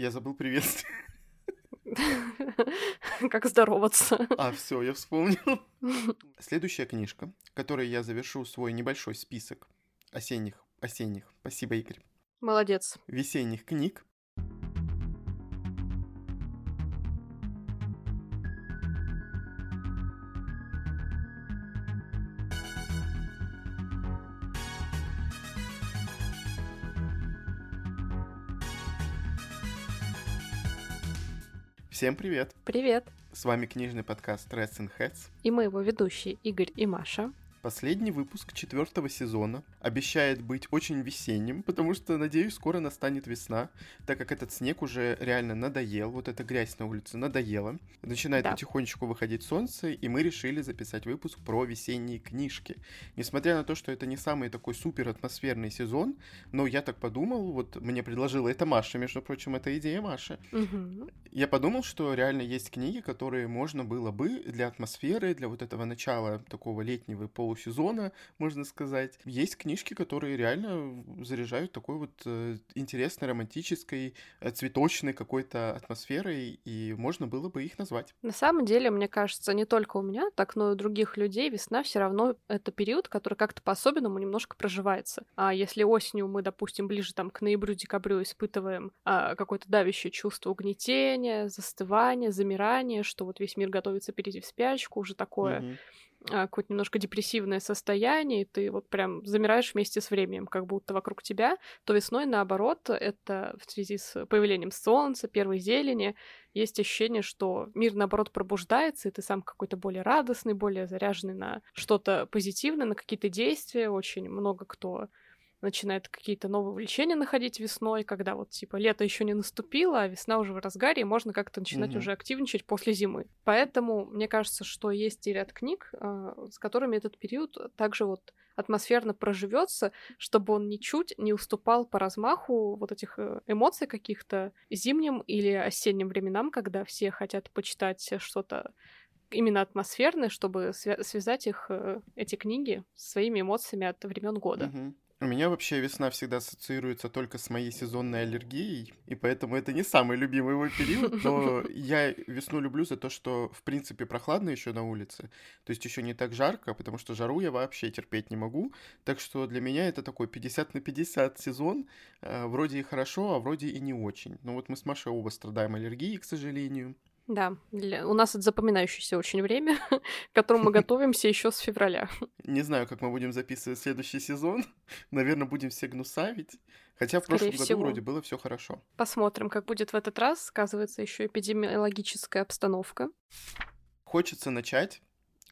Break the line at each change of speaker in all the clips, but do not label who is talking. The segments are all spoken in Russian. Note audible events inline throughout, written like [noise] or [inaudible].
Я забыл приветствие. [laughs]
Как здороваться.
А, все, я вспомнил. [laughs] Следующая книжка, которой я завершу свой небольшой список осенних, осенних, спасибо, Игорь.
Молодец.
Весенних книг. Всем привет!
Привет!
С вами книжный подкаст Reds and Heads.
И мы его ведущие Игорь и Маша.
Последний выпуск четвертого сезона обещает быть очень весенним, потому что, надеюсь, скоро настанет весна, так как этот снег уже реально надоел, вот эта грязь на улице надоела. Начинает да. потихонечку выходить солнце, и мы решили записать выпуск про весенние книжки. Несмотря на то, что это не самый такой супер атмосферный сезон, но я так подумал, вот мне предложила это Маша, между прочим, это идея Маши.
Угу.
Я подумал, что реально есть книги, которые можно было бы для атмосферы, для вот этого начала такого летнего пол полусезона, можно сказать. Есть книжки, которые реально заряжают такой вот э, интересной, романтической, э, цветочной какой-то атмосферой, и можно было бы их назвать.
На самом деле, мне кажется, не только у меня, так, но и у других людей весна все равно это период, который как-то по-особенному немножко проживается. А если осенью мы, допустим, ближе там к ноябрю-декабрю испытываем а, какое-то давящее чувство угнетения, застывания, замирания, что вот весь мир готовится перейти в спячку, уже такое mm-hmm какое-то немножко депрессивное состояние, и ты вот прям замираешь вместе с временем, как будто вокруг тебя, то весной, наоборот, это в связи с появлением солнца, первой зелени, есть ощущение, что мир, наоборот, пробуждается, и ты сам какой-то более радостный, более заряженный на что-то позитивное, на какие-то действия. Очень много кто начинает какие-то новые увлечения находить весной, когда вот типа лето еще не наступило, а весна уже в разгаре, и можно как-то начинать mm-hmm. уже активничать после зимы. Поэтому мне кажется, что есть и ряд книг, э, с которыми этот период также вот атмосферно проживется, чтобы он ничуть не уступал по размаху вот этих э, эмоций каких-то зимним или осенним временам, когда все хотят почитать что-то именно атмосферное, чтобы свя- связать их, э, эти книги, своими эмоциями от времен года.
Mm-hmm. У меня вообще весна всегда ассоциируется только с моей сезонной аллергией, и поэтому это не самый любимый мой период, но [laughs] я весну люблю за то, что, в принципе, прохладно еще на улице, то есть еще не так жарко, потому что жару я вообще терпеть не могу, так что для меня это такой 50 на 50 сезон, э, вроде и хорошо, а вроде и не очень. Но вот мы с Машей оба страдаем аллергией, к сожалению.
Да, для... у нас это запоминающееся очень время, [laughs] к которому мы [laughs] готовимся еще с февраля.
Не знаю, как мы будем записывать следующий сезон. [laughs] Наверное, будем все гнусавить. Хотя в прошлом году вроде было все хорошо.
Посмотрим, как будет в этот раз. Сказывается еще эпидемиологическая обстановка.
Хочется начать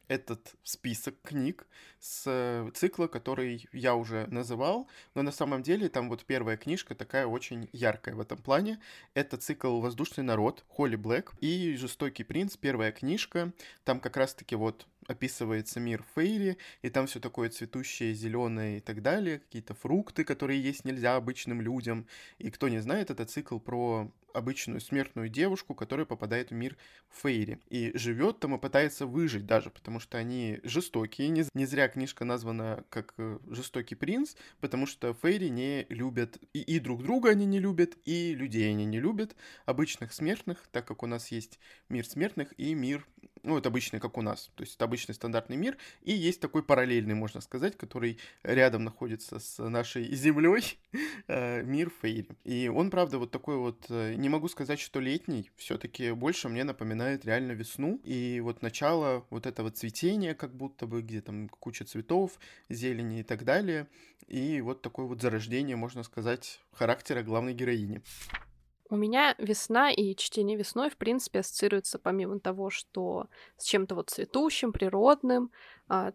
этот список книг с э, цикла, который я уже называл, но на самом деле там вот первая книжка такая очень яркая в этом плане. Это цикл «Воздушный народ» Холли Блэк и «Жестокий принц», первая книжка. Там как раз-таки вот описывается мир Фейри, и там все такое цветущее, зеленое и так далее, какие-то фрукты, которые есть нельзя обычным людям. И кто не знает, это цикл про обычную смертную девушку, которая попадает в мир Фейри. И живет там и пытается выжить даже, потому что они жестокие. Не, не зря книжка названа как э, «Жестокий принц», потому что Фейри не любят, и, и друг друга они не любят, и людей они не любят, обычных смертных, так как у нас есть мир смертных и мир ну, это обычный, как у нас, то есть это обычный стандартный мир, и есть такой параллельный, можно сказать, который рядом находится с нашей [laughs] землей, э, мир Фейри. И он, правда, вот такой вот, э, не могу сказать, что летний, все-таки больше мне напоминает реально весну, и вот начало вот этого цветения, как будто бы, где там куча цветов, зелени и так далее, и вот такое вот зарождение, можно сказать, характера главной героини.
У меня весна и чтение весной, в принципе, ассоциируется помимо того, что с чем-то вот цветущим, природным,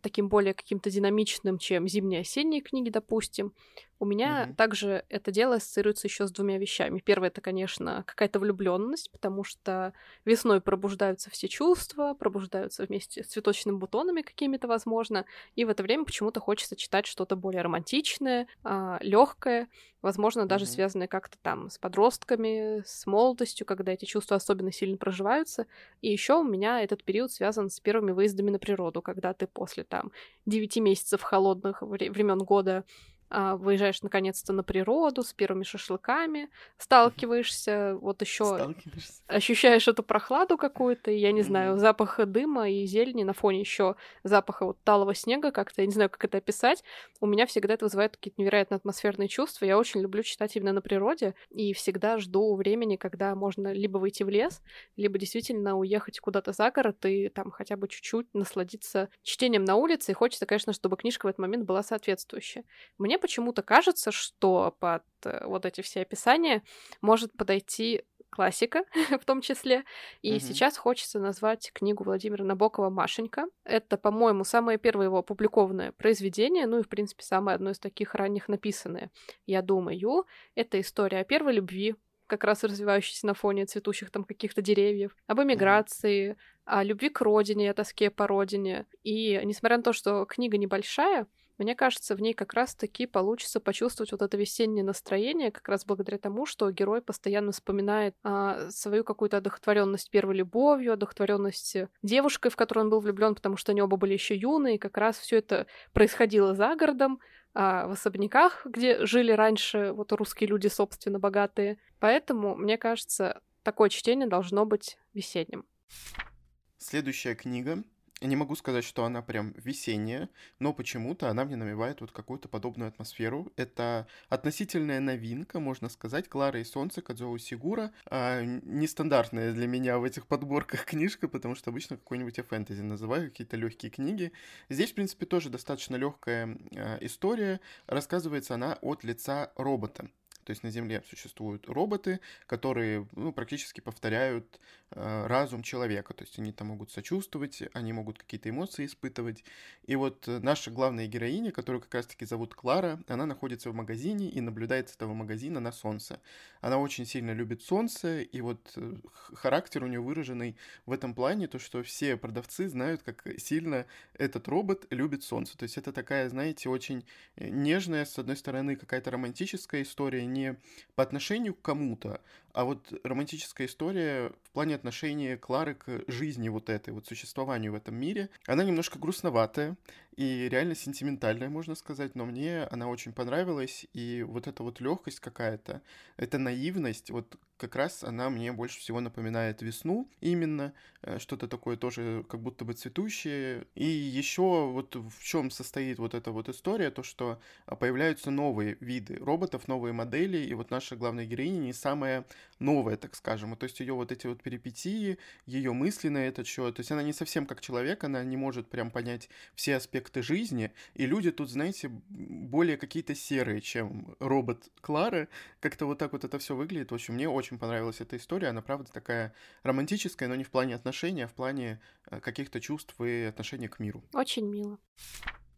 таким более каким-то динамичным, чем зимние осенние книги, допустим. У меня mm-hmm. также это дело ассоциируется еще с двумя вещами. Первое это, конечно, какая-то влюбленность, потому что весной пробуждаются все чувства, пробуждаются вместе с цветочными бутонами какими-то, возможно, и в это время почему-то хочется читать что-то более романтичное, а, легкое, возможно, даже mm-hmm. связанное как-то там с подростками, с молодостью, когда эти чувства особенно сильно проживаются. И еще у меня этот период связан с первыми выездами на природу, когда ты после там 9 месяцев холодных времен года выезжаешь наконец-то на природу с первыми шашлыками, сталкиваешься, вот еще ощущаешь эту прохладу какую-то, я не знаю, запах дыма и зелени на фоне еще запаха вот талого снега как-то, я не знаю, как это описать. У меня всегда это вызывает какие-то невероятно атмосферные чувства. Я очень люблю читать именно на природе и всегда жду времени, когда можно либо выйти в лес, либо действительно уехать куда-то за город и там хотя бы чуть-чуть насладиться чтением на улице. И хочется, конечно, чтобы книжка в этот момент была соответствующая. Мне почему-то кажется, что под э, вот эти все описания может подойти классика [laughs] в том числе. И mm-hmm. сейчас хочется назвать книгу Владимира Набокова «Машенька». Это, по-моему, самое первое его опубликованное произведение, ну и, в принципе, самое одно из таких ранних написанное. Я думаю, это история о первой любви, как раз развивающейся на фоне цветущих там каких-то деревьев, об эмиграции, mm-hmm. о любви к родине, о тоске по родине. И несмотря на то, что книга небольшая, мне кажется, в ней как раз-таки получится почувствовать вот это весеннее настроение, как раз благодаря тому, что герой постоянно вспоминает а, свою какую-то одухотворенность первой любовью, одухотворенность девушкой, в которую он был влюблен, потому что они оба были еще юные, и как раз все это происходило за городом, а, в особняках, где жили раньше вот русские люди, собственно, богатые. Поэтому, мне кажется, такое чтение должно быть весенним.
Следующая книга не могу сказать, что она прям весенняя, но почему-то она мне навевает вот какую-то подобную атмосферу. Это относительная новинка, можно сказать, «Клара и солнце» Кадзоу Сигура. А, нестандартная для меня в этих подборках [laughs] книжка, потому что обычно какой-нибудь я фэнтези называю, какие-то легкие книги. Здесь, в принципе, тоже достаточно легкая а, история. Рассказывается она от лица робота. То есть на Земле существуют роботы, которые ну, практически повторяют э, разум человека. То есть они там могут сочувствовать, они могут какие-то эмоции испытывать. И вот наша главная героиня, которую как раз-таки зовут Клара, она находится в магазине и наблюдает с этого магазина на солнце. Она очень сильно любит солнце, и вот э, характер у нее выраженный в этом плане, то, что все продавцы знают, как сильно этот робот любит солнце. То есть это такая, знаете, очень э, нежная, с одной стороны, какая-то романтическая история, не по отношению к кому-то, а вот романтическая история в плане отношения Клары к жизни вот этой, вот существованию в этом мире, она немножко грустноватая и реально сентиментальная, можно сказать, но мне она очень понравилась, и вот эта вот легкость какая-то, эта наивность, вот как раз она мне больше всего напоминает весну именно, э, что-то такое тоже как будто бы цветущее. И еще вот в чем состоит вот эта вот история, то что появляются новые виды роботов, новые модели, и вот наша главная героиня не самая новая, так скажем. То есть ее вот эти вот перипетии, ее мысли на этот счет, то есть она не совсем как человек, она не может прям понять все аспекты жизни, и люди тут, знаете, более какие-то серые, чем робот Клары, как-то вот так вот это все выглядит. В общем, мне очень понравилась эта история, она правда такая романтическая, но не в плане отношений, а в плане э, каких-то чувств и отношения к миру.
Очень мило.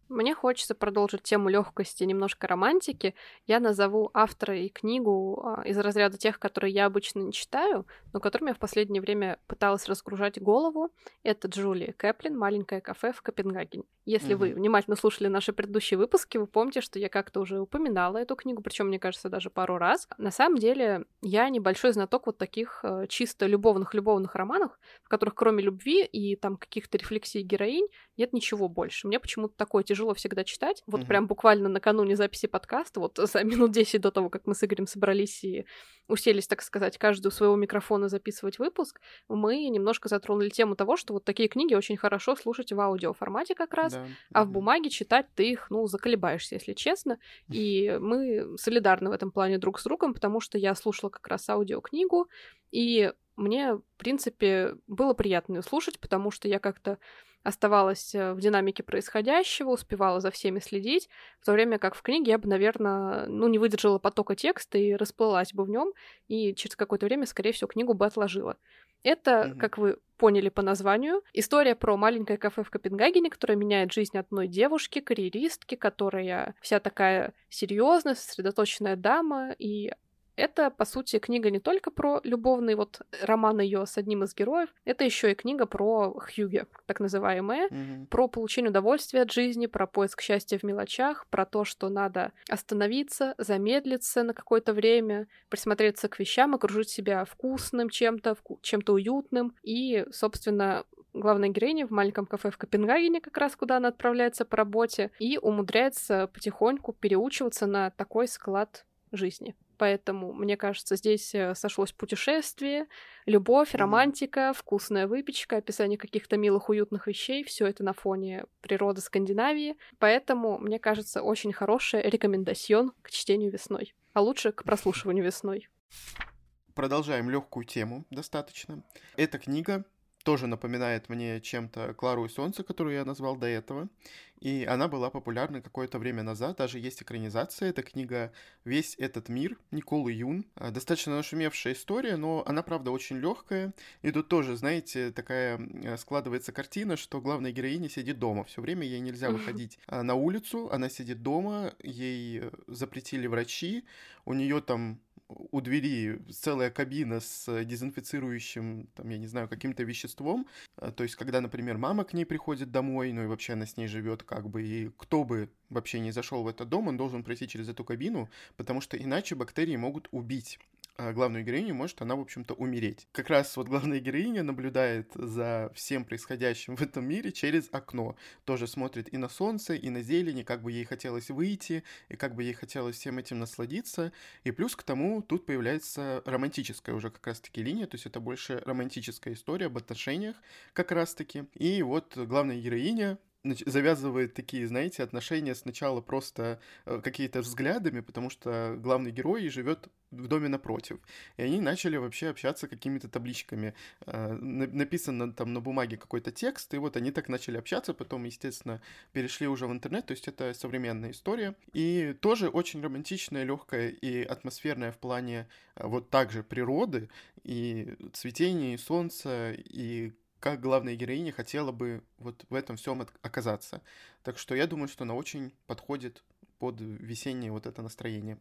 Мне хочется продолжить тему легкости, немножко романтики. Я назову автора и книгу а, из разряда тех, которые я обычно не читаю, но которыми я в последнее время пыталась разгружать голову. Это Джулия Кэплин «Маленькое кафе в Копенгагене». Если mm-hmm. вы внимательно слушали наши предыдущие выпуски, вы помните, что я как-то уже упоминала эту книгу, причем, мне кажется, даже пару раз. На самом деле, я небольшой знаток вот таких э, чисто любовных-любовных романов, в которых кроме любви и там каких-то рефлексий героинь нет ничего больше. Мне почему-то такое тяжело всегда читать. Вот mm-hmm. прям буквально накануне записи подкаста, вот за минут 10 до того, как мы с Игорем собрались и уселись, так сказать, каждый у своего микрофона записывать выпуск, мы немножко затронули тему того, что вот такие книги очень хорошо слушать в аудиоформате как раз, да. А в бумаге читать ты их, ну, заколебаешься, если честно. [laughs] И мы солидарны в этом плане друг с другом, потому что я слушала как раз аудиокнигу, и мне, в принципе, было приятно ее слушать, потому что я как-то оставалась э, в динамике происходящего, успевала за всеми следить, в то время как в книге я бы, наверное, ну, не выдержала потока текста и расплылась бы в нем, и через какое-то время, скорее всего, книгу бы отложила. Это, mm-hmm. как вы поняли по названию, история про маленькое кафе в Копенгагене, которое меняет жизнь одной девушки, карьеристки, которая вся такая серьезная, сосредоточенная дама, и это, по сути, книга не только про любовный вот роман ее с одним из героев, это еще и книга про Хьюге, так называемая, mm-hmm. про получение удовольствия от жизни, про поиск счастья в мелочах, про то, что надо остановиться, замедлиться на какое-то время, присмотреться к вещам, окружить себя вкусным чем-то, чем-то уютным и, собственно, главной героини в маленьком кафе в Копенгагене, как раз куда она отправляется по работе, и умудряется потихоньку переучиваться на такой склад жизни. Поэтому, мне кажется, здесь э, сошлось путешествие, любовь, романтика, вкусная выпечка, описание каких-то милых, уютных вещей. Все это на фоне природы Скандинавии. Поэтому, мне кажется, очень хорошая рекомендацион к чтению весной. А лучше к прослушиванию весной.
Продолжаем легкую тему достаточно. Эта книга тоже напоминает мне чем-то Клару и Солнце, которую я назвал до этого. И она была популярна какое-то время назад. Даже есть экранизация. Это книга «Весь этот мир» Николы Юн. А, достаточно нашумевшая история, но она, правда, очень легкая. И тут тоже, знаете, такая складывается картина, что главная героиня сидит дома. Все время ей нельзя выходить а, на улицу. Она сидит дома, ей э, запретили врачи. У нее там у двери целая кабина с дезинфицирующим, там, я не знаю, каким-то веществом. А, то есть, когда, например, мама к ней приходит домой, ну и вообще она с ней живет, как бы, и кто бы вообще не зашел в этот дом, он должен пройти через эту кабину, потому что иначе бактерии могут убить главную героиню, может она, в общем-то, умереть. Как раз вот главная героиня наблюдает за всем происходящим в этом мире через окно. Тоже смотрит и на солнце, и на зелень, и как бы ей хотелось выйти, и как бы ей хотелось всем этим насладиться. И плюс к тому тут появляется романтическая уже как раз-таки линия, то есть это больше романтическая история об отношениях как раз-таки. И вот главная героиня завязывает такие, знаете, отношения сначала просто э, какие-то взглядами, потому что главный герой живет в доме напротив. И они начали вообще общаться какими-то табличками. Э, написано там на бумаге какой-то текст, и вот они так начали общаться, потом, естественно, перешли уже в интернет, то есть это современная история. И тоже очень романтичная, легкая и атмосферная в плане э, вот также природы, и цветения, и солнца, и как главная героиня хотела бы вот в этом всем оказаться. Так что я думаю, что она очень подходит под весеннее вот это настроение.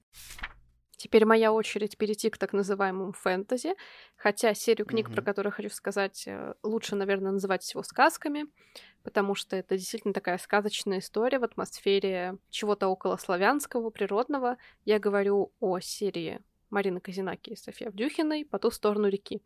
Теперь моя очередь перейти к так называемому фэнтези, хотя серию книг, mm-hmm. про которые хочу сказать, э, лучше, наверное, называть всего сказками, потому что это действительно такая сказочная история в атмосфере чего-то около славянского, природного. Я говорю о серии Марины Казинаки и Софьи Авдюхиной «По ту сторону реки».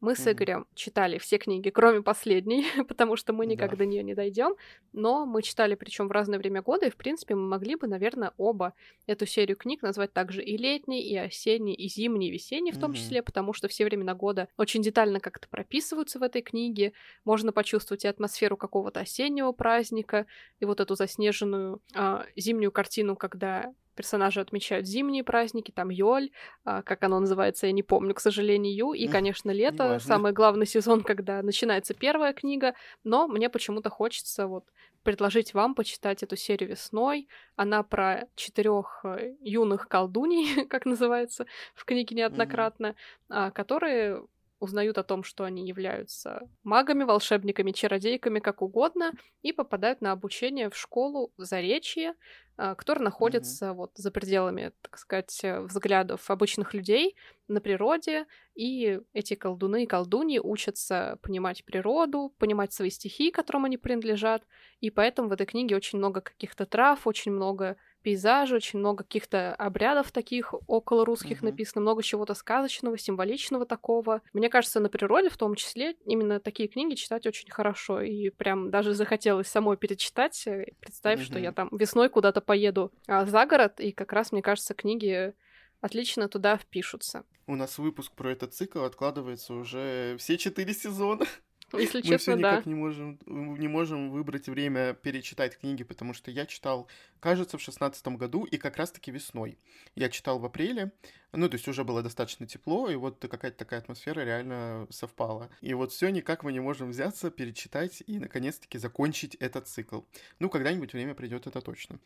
Мы с Игорем читали все книги, кроме последней, [laughs] потому что мы никак да. до нее не дойдем. Но мы читали, причем в разное время года, и в принципе мы могли бы, наверное, оба эту серию книг назвать также и летней, и осенней, и зимней, и весенней в том числе, потому что все времена года очень детально как-то прописываются в этой книге. Можно почувствовать и атмосферу какого-то осеннего праздника, и вот эту заснеженную а, зимнюю картину, когда персонажи отмечают зимние праздники, там Йоль, а, как оно называется, я не помню, к сожалению, и, конечно, лето, самый главный сезон, когда начинается первая книга, но мне почему-то хочется вот предложить вам почитать эту серию весной. Она про четырех э, юных колдуней, [laughs] как называется в книге неоднократно, mm-hmm. которые узнают о том, что они являются магами, волшебниками, чародейками, как угодно, и попадают на обучение в школу в Заречье, а, который находится mm-hmm. вот за пределами, так сказать, взглядов обычных людей на природе, и эти колдуны и колдуньи учатся понимать природу, понимать свои стихии, которым они принадлежат, и поэтому в этой книге очень много каких-то трав, очень много пейзажи, очень много каких-то обрядов таких около русских uh-huh. написано, много чего-то сказочного, символичного такого. Мне кажется, на природе в том числе именно такие книги читать очень хорошо. И прям даже захотелось самой перечитать, э, представив, uh-huh. что я там весной куда-то поеду а, за город, и как раз, мне кажется, книги отлично туда впишутся.
У нас выпуск про этот цикл откладывается уже все четыре сезона.
Если
Мы
честно,
все никак да. не можем, не можем выбрать время перечитать книги, потому что я читал, кажется, в шестнадцатом году и как раз-таки весной. Я читал в апреле, ну, то есть уже было достаточно тепло, и вот какая-то такая атмосфера реально совпала. И вот все никак мы не можем взяться, перечитать и, наконец-таки, закончить этот цикл. Ну, когда-нибудь время придет, это точно.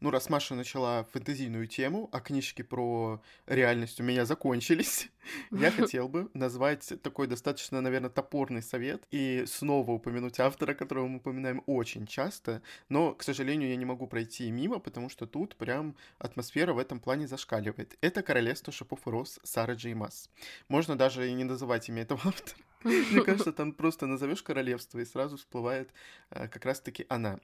Ну, раз Маша начала фэнтезийную тему, а книжки про реальность у меня закончились, [laughs] я [laughs] хотел бы назвать такой достаточно, наверное, топорный совет и снова упомянуть автора, которого мы упоминаем очень часто, но, к сожалению, я не могу пройти мимо, потому что тут прям атмосфера в этом плане зашкаливает. Это «Королевство шипов и роз» Сара Джей Масс. Можно даже и не называть имя этого [laughs] автора. Мне кажется, там просто назовешь королевство, и сразу всплывает э, как раз-таки она.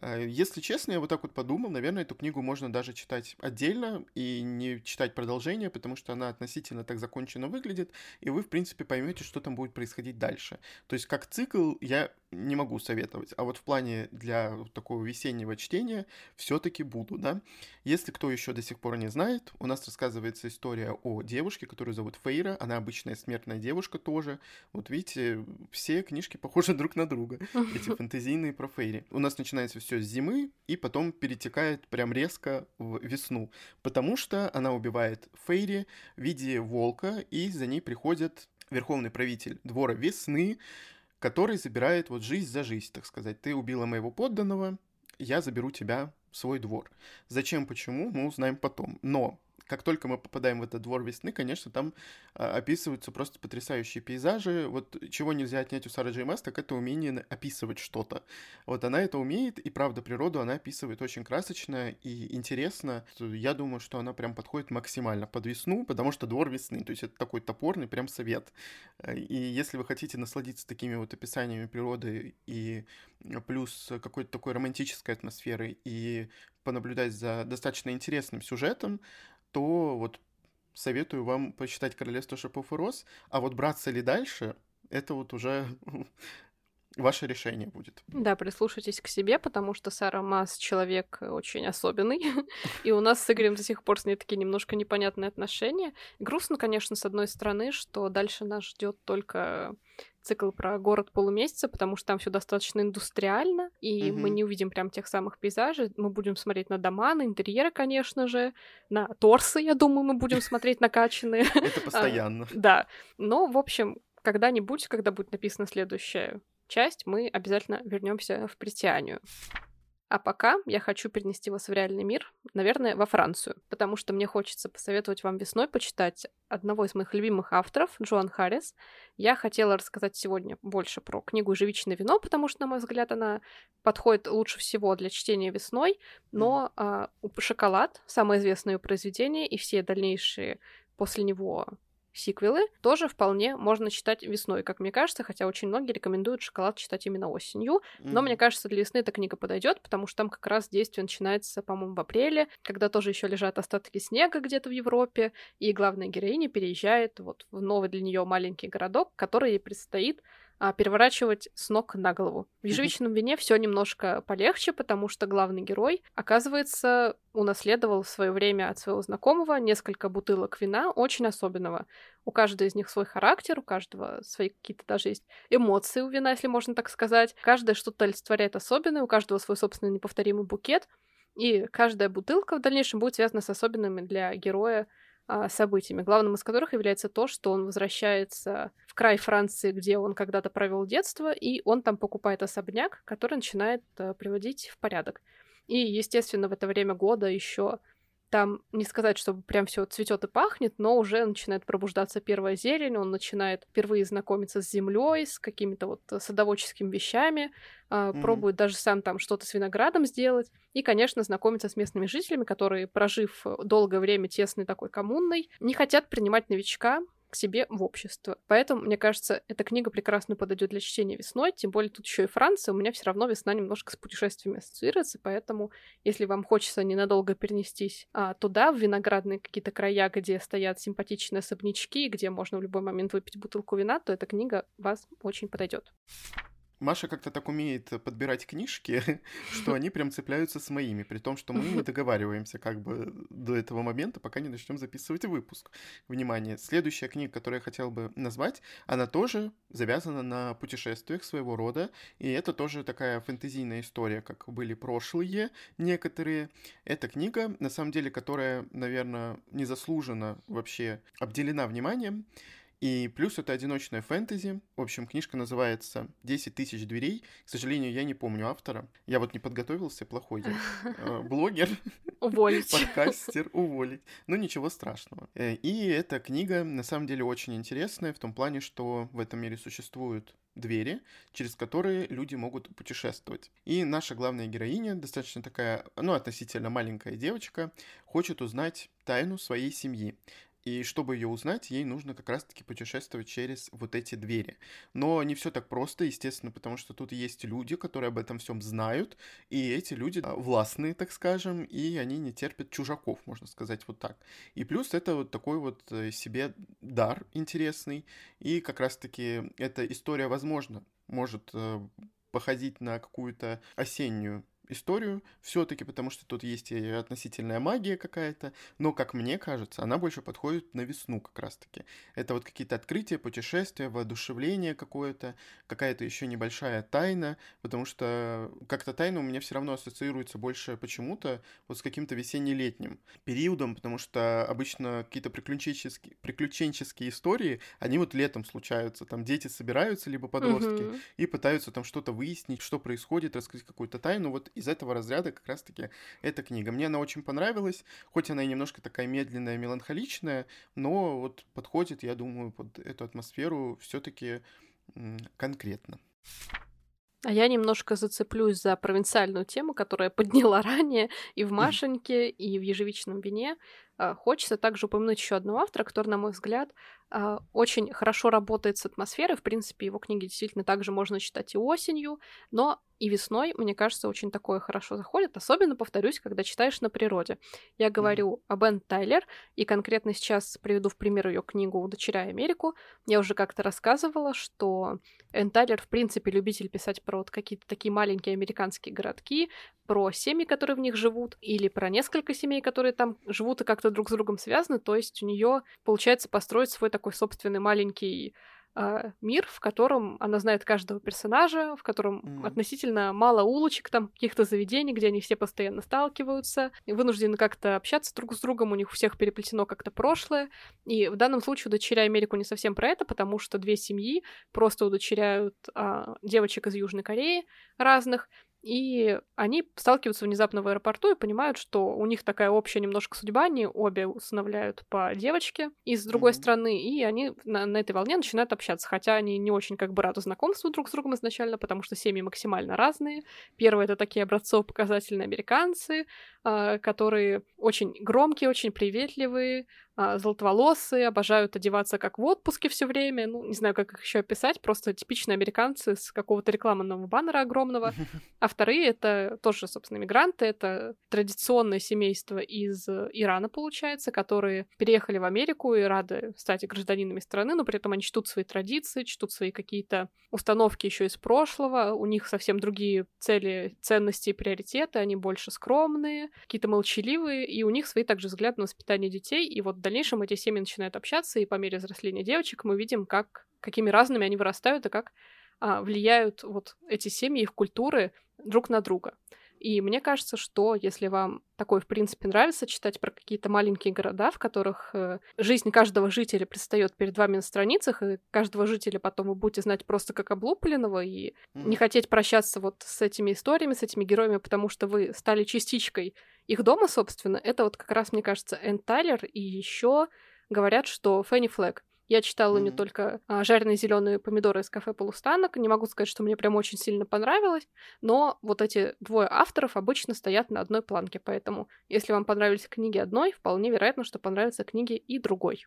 Э, если честно, я вот так вот подумал, наверное, эту книгу можно даже читать отдельно и не читать продолжение, потому что она относительно так законченно выглядит, и вы, в принципе, поймете, что там будет происходить дальше. То есть как цикл я не могу советовать, а вот в плане для такого весеннего чтения все-таки буду, да. Если кто еще до сих пор не знает, у нас рассказывается история о девушке, которую зовут Фейра, она обычная смертная девушка тоже. Вот видите, все книжки похожи [laughs] друг на друга, эти [laughs] фэнтезийные про Фейри. У нас начинается все с зимы и потом перетекает прям резко в весну, потому что она убивает Фейри в виде волка, и за ней приходит верховный правитель двора весны, который забирает вот жизнь за жизнь, так сказать. Ты убила моего подданного, я заберу тебя в свой двор. Зачем, почему, мы узнаем потом. Но как только мы попадаем в этот двор весны, конечно, там а, описываются просто потрясающие пейзажи. Вот чего нельзя отнять у Сары Джей Мас, так это умение описывать что-то. Вот она это умеет, и правда, природу она описывает очень красочно и интересно. Я думаю, что она прям подходит максимально под весну, потому что двор весны, то есть это такой топорный прям совет. И если вы хотите насладиться такими вот описаниями природы и плюс какой-то такой романтической атмосферой и понаблюдать за достаточно интересным сюжетом, то вот советую вам почитать «Королевство шипов и роз», а вот браться ли дальше, это вот уже ваше решение будет.
Да, прислушайтесь к себе, потому что Сара Масс человек очень особенный, [laughs] и у нас с Игорем до сих пор с ней такие немножко непонятные отношения. Грустно, конечно, с одной стороны, что дальше нас ждет только цикл про город полумесяца, потому что там все достаточно индустриально, и mm-hmm. мы не увидим прям тех самых пейзажей. Мы будем смотреть на дома, на интерьеры, конечно же, на торсы, я думаю, мы будем смотреть накачанные.
Это [laughs] постоянно.
Да. Но, в общем, когда-нибудь, когда будет написана следующая часть, мы обязательно вернемся в Притянию. А пока я хочу перенести вас в реальный мир, наверное, во Францию, потому что мне хочется посоветовать вам весной почитать одного из моих любимых авторов, Джоан Харрис. Я хотела рассказать сегодня больше про книгу «Живичное вино», потому что, на мой взгляд, она подходит лучше всего для чтения весной, но а, «Шоколад» — самое известное произведение, и все дальнейшие после него сиквелы тоже вполне можно читать весной, как мне кажется, хотя очень многие рекомендуют «Шоколад» читать именно осенью. Но mm-hmm. мне кажется, для весны эта книга подойдет, потому что там как раз действие начинается, по-моему, в апреле, когда тоже еще лежат остатки снега где-то в Европе, и главная героиня переезжает вот в новый для нее маленький городок, который ей предстоит а, переворачивать с ног на голову. В ежевичном вине все немножко полегче, потому что главный герой, оказывается, унаследовал в свое время от своего знакомого несколько бутылок вина очень особенного. У каждой из них свой характер, у каждого свои какие-то даже есть эмоции у вина, если можно так сказать. Каждое что-то олицетворяет особенное, у каждого свой собственный неповторимый букет. И каждая бутылка в дальнейшем будет связана с особенными для героя событиями, главным из которых является то, что он возвращается в край Франции, где он когда-то провел детство, и он там покупает особняк, который начинает а, приводить в порядок. И, естественно, в это время года еще там не сказать, чтобы прям все цветет и пахнет, но уже начинает пробуждаться первая зелень, он начинает впервые знакомиться с землей, с какими-то вот садоводческими вещами, mm-hmm. пробует даже сам там что-то с виноградом сделать, и, конечно, знакомиться с местными жителями, которые, прожив долгое время тесной такой коммунной, не хотят принимать новичка, к себе в общество. Поэтому, мне кажется, эта книга прекрасно подойдет для чтения весной, тем более тут еще и Франция, у меня все равно весна немножко с путешествиями ассоциируется, поэтому если вам хочется ненадолго перенестись а, туда, в виноградные какие-то края, где стоят симпатичные особнячки, где можно в любой момент выпить бутылку вина, то эта книга вас очень подойдет.
Маша как-то так умеет подбирать книжки, [laughs] что они прям цепляются с моими, при том, что мы не договариваемся как бы до этого момента, пока не начнем записывать выпуск. Внимание, следующая книга, которую я хотел бы назвать, она тоже завязана на путешествиях своего рода, и это тоже такая фэнтезийная история, как были прошлые некоторые. Эта книга, на самом деле, которая, наверное, незаслуженно вообще обделена вниманием, и плюс это одиночная фэнтези. В общем, книжка называется «10 тысяч дверей». К сожалению, я не помню автора. Я вот не подготовился, плохой я. Э, [laughs] блогер.
Уволить.
Подкастер, уволить. Ну, ничего страшного. Э, и эта книга, на самом деле, очень интересная в том плане, что в этом мире существуют двери, через которые люди могут путешествовать. И наша главная героиня, достаточно такая, ну, относительно маленькая девочка, хочет узнать тайну своей семьи. И чтобы ее узнать, ей нужно как раз-таки путешествовать через вот эти двери. Но не все так просто, естественно, потому что тут есть люди, которые об этом всем знают, и эти люди властные, так скажем, и они не терпят чужаков, можно сказать вот так. И плюс это вот такой вот э, себе дар интересный, и как раз-таки эта история, возможно, может э, походить на какую-то осеннюю историю все-таки, потому что тут есть и относительная магия какая-то, но, как мне кажется, она больше подходит на весну как раз-таки. Это вот какие-то открытия, путешествия, воодушевление какое-то, какая-то еще небольшая тайна, потому что как-то тайна у меня все равно ассоциируется больше почему-то вот с каким-то весенне-летним периодом, потому что обычно какие-то приключенческие, приключенческие истории, они вот летом случаются, там дети собираются, либо подростки, mm-hmm. и пытаются там что-то выяснить, что происходит, раскрыть какую-то тайну. Вот из этого разряда как раз-таки эта книга. Мне она очень понравилась, хоть она и немножко такая медленная, меланхоличная, но вот подходит, я думаю, под эту атмосферу все-таки конкретно.
А я немножко зацеплюсь за провинциальную тему, которую я подняла [laughs] ранее и в Машеньке, и в ежевичном вине. А, хочется также упомянуть еще одного автора, который, на мой взгляд, а, очень хорошо работает с атмосферой. В принципе, его книги действительно также можно читать и осенью, но и весной, мне кажется, очень такое хорошо заходит, особенно, повторюсь, когда читаешь на природе. Я говорю mm-hmm. об Энн Тайлер, и конкретно сейчас приведу в пример ее книгу «Удочеряя Америку». Я уже как-то рассказывала, что Энн Тайлер, в принципе, любитель писать про вот какие-то такие маленькие американские городки, про семьи, которые в них живут, или про несколько семей, которые там живут и как-то друг с другом связаны. То есть у нее получается построить свой такой собственный маленький э, мир, в котором она знает каждого персонажа, в котором mm. относительно мало улочек, там каких-то заведений, где они все постоянно сталкиваются, вынуждены как-то общаться друг с другом, у них у всех переплетено как-то прошлое. И в данном случае удочеряя Америку не совсем про это, потому что две семьи просто удочеряют э, девочек из Южной Кореи разных, и они сталкиваются внезапно в аэропорту и понимают, что у них такая общая немножко судьба, они обе усыновляют по девочке из другой mm-hmm. страны, и они на, на этой волне начинают общаться, хотя они не очень как бы рады знакомству друг с другом изначально, потому что семьи максимально разные. Первые — это такие образцово-показательные американцы, э, которые очень громкие, очень приветливые, а, золотоволосые, обожают одеваться как в отпуске все время. Ну, не знаю, как их еще описать. Просто типичные американцы с какого-то рекламного баннера огромного. [laughs] А вторые это тоже, собственно, мигранты. Это традиционное семейство из Ирана, получается, которые переехали в Америку и рады стать гражданинами страны, но при этом они чтут свои традиции, чтут свои какие-то установки еще из прошлого. У них совсем другие цели, ценности и приоритеты. Они больше скромные, какие-то молчаливые, и у них свои также взгляды на воспитание детей. И вот дальнейшем эти семьи начинают общаться, и по мере взросления девочек мы видим, как, какими разными они вырастают, и как а, влияют вот эти семьи, их культуры друг на друга. И мне кажется, что если вам такое, в принципе, нравится читать про какие-то маленькие города, в которых э, жизнь каждого жителя предстает перед вами на страницах, и каждого жителя потом вы будете знать просто как облупленного, и не хотеть прощаться вот с этими историями, с этими героями, потому что вы стали частичкой их дома, собственно, это вот как раз, мне кажется, Энн Тайлер, и еще говорят, что Фенни Флэг. Я читала mm-hmm. не только а, жареные зеленые помидоры из кафе полустанок. Не могу сказать, что мне прям очень сильно понравилось, но вот эти двое авторов обычно стоят на одной планке, поэтому если вам понравились книги одной, вполне вероятно, что понравятся книги и другой.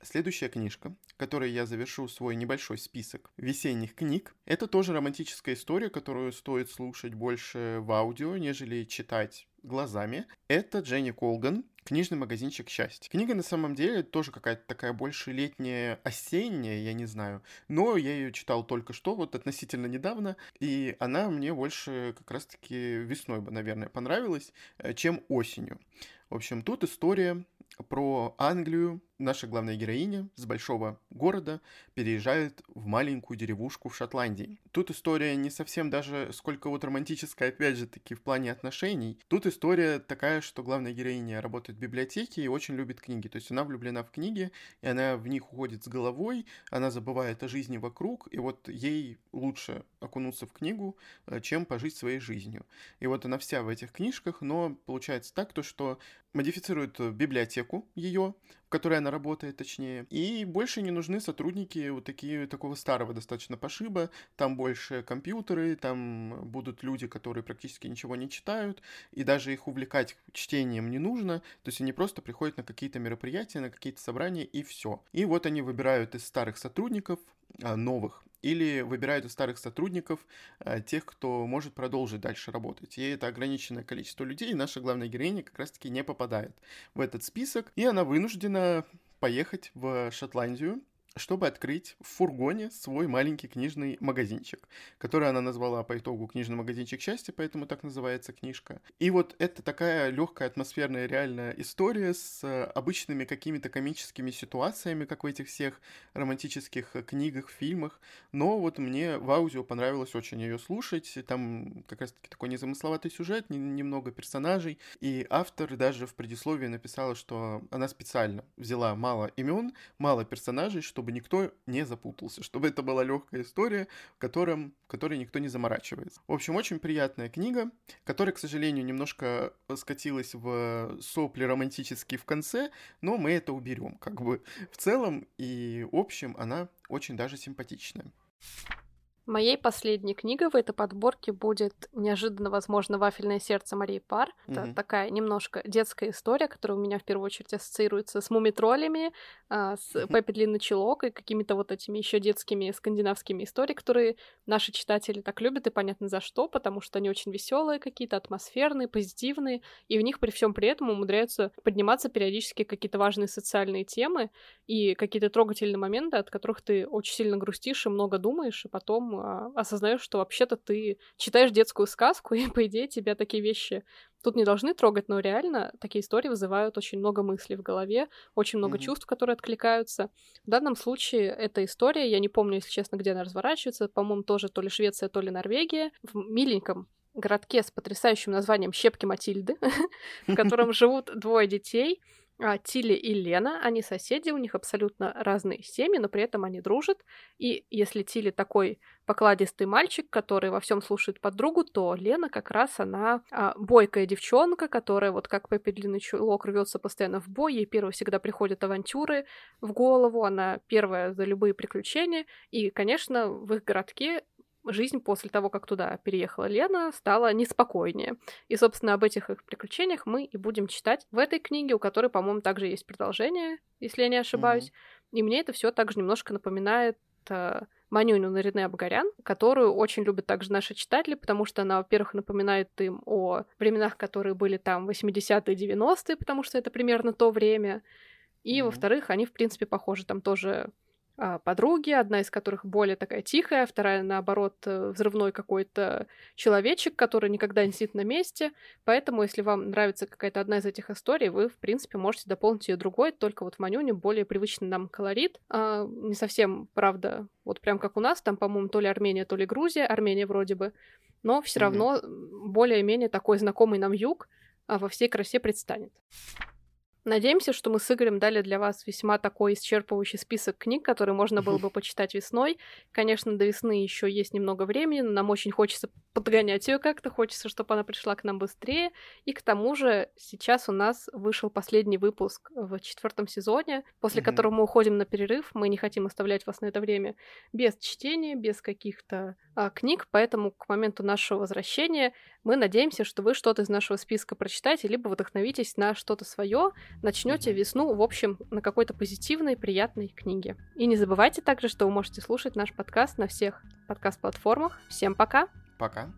Следующая книжка, которой я завершу свой небольшой список весенних книг, это тоже романтическая история, которую стоит слушать больше в аудио, нежели читать глазами. Это Дженни Колган, книжный магазинчик счастья. Книга на самом деле тоже какая-то такая больше летняя, осенняя, я не знаю. Но я ее читал только что, вот относительно недавно, и она мне больше как раз-таки весной бы, наверное, понравилась, э, чем осенью. В общем, тут история про Англию, наша главная героиня с большого города переезжает в маленькую деревушку в Шотландии. Тут история не совсем даже сколько вот романтическая, опять же таки, в плане отношений. Тут история такая, что главная героиня работает в библиотеке и очень любит книги. То есть она влюблена в книги, и она в них уходит с головой, она забывает о жизни вокруг, и вот ей лучше окунуться в книгу, э, чем пожить своей жизнью. И вот она вся в этих книжках, но получается так, то что модифицирует библиотеку ее, в которой она работает, точнее. И больше не нужны сотрудники вот такие, такого старого достаточно пошиба. Там больше компьютеры, там будут люди, которые практически ничего не читают, и даже их увлекать чтением не нужно. То есть они просто приходят на какие-то мероприятия, на какие-то собрания, и все. И вот они выбирают из старых сотрудников а, новых или выбирают из старых сотрудников э, тех, кто может продолжить дальше работать. И это ограниченное количество людей, и наша главная героиня как раз-таки не попадает в этот список, и она вынуждена поехать в Шотландию чтобы открыть в фургоне свой маленький книжный магазинчик, который она назвала по итогу книжный магазинчик счастья, поэтому так называется книжка. И вот это такая легкая атмосферная реальная история с э, обычными какими-то комическими ситуациями, как в этих всех романтических книгах, фильмах. Но вот мне в аудио понравилось очень ее слушать. Там как раз-таки такой незамысловатый сюжет, немного персонажей. И автор даже в предисловии написала, что она специально взяла мало имен, мало персонажей, чтобы чтобы никто не запутался, чтобы это была легкая история, в, котором, в которой никто не заморачивается. В общем, очень приятная книга, которая, к сожалению, немножко скатилась в сопли романтические в конце, но мы это уберем. Как бы в целом и общем она очень даже симпатичная.
Моей последней книгой в этой подборке будет неожиданно, возможно, «Вафельное сердце» Марии Пар. Это mm-hmm. такая немножко детская история, которая у меня в первую очередь ассоциируется с мумитроллями, а, с. Пеппи Длинный Чулок и какими-то вот этими еще детскими скандинавскими историями, которые наши читатели так любят, и понятно за что, потому что они очень веселые какие-то, атмосферные, позитивные, и в них при всем при этом умудряются подниматься периодически какие-то важные социальные темы и какие-то трогательные моменты, от которых ты очень сильно грустишь и много думаешь, и потом а, осознаешь, что вообще-то ты читаешь детскую сказку, [laughs] и, по идее, тебя такие вещи тут не должны трогать, но реально такие истории вызывают очень много мыслей в голове, очень много mm-hmm. чувств, которые откликаются. В данном случае эта история, я не помню, если честно, где она разворачивается, по-моему, тоже то ли Швеция, то ли Норвегия, в миленьком городке с потрясающим названием Щепки Матильды, [laughs] в котором живут двое детей, Тилли и Лена, они соседи, у них абсолютно разные семьи, но при этом они дружат. И если Тилли такой покладистый мальчик, который во всем слушает подругу, то Лена как раз она а, бойкая девчонка, которая вот как Пеппи Длинный Чулок рвется постоянно в бой, ей первой всегда приходят авантюры в голову, она первая за любые приключения. И, конечно, в их городке жизнь после того, как туда переехала Лена, стала неспокойнее. И, собственно, об этих их приключениях мы и будем читать в этой книге, у которой, по-моему, также есть продолжение, если я не ошибаюсь. Mm-hmm. И мне это все также немножко напоминает э, Манюню Нарине Абгарян, которую очень любят также наши читатели, потому что она, во-первых, напоминает им о временах, которые были там 80-е, 90-е, потому что это примерно то время. И, mm-hmm. во-вторых, они, в принципе, похожи. Там тоже подруги, одна из которых более такая тихая, вторая, наоборот, э, взрывной какой-то человечек, который никогда не сидит на месте. Поэтому, если вам нравится какая-то одна из этих историй, вы, в принципе, можете дополнить ее другой, только вот в Манюне более привычный нам колорит. А, не совсем, правда, вот прям как у нас, там, по-моему, то ли Армения, то ли Грузия, Армения вроде бы, но все mm-hmm. равно более-менее такой знакомый нам юг а, во всей красе предстанет. Надеемся, что мы с Игорем дали для вас весьма такой исчерпывающий список книг, которые можно было [laughs] бы почитать весной. Конечно, до весны еще есть немного времени, но нам очень хочется подгонять ее как-то, хочется, чтобы она пришла к нам быстрее. И к тому же сейчас у нас вышел последний выпуск в четвертом сезоне, после mm-hmm. которого мы уходим на перерыв. Мы не хотим оставлять вас на это время без чтения, без каких-то а, книг, поэтому к моменту нашего возвращения мы надеемся, что вы что-то из нашего списка прочитаете, либо вдохновитесь на что-то свое, начнете весну, в общем, на какой-то позитивной, приятной книге. И не забывайте также, что вы можете слушать наш подкаст на всех подкаст-платформах. Всем пока!
Пока!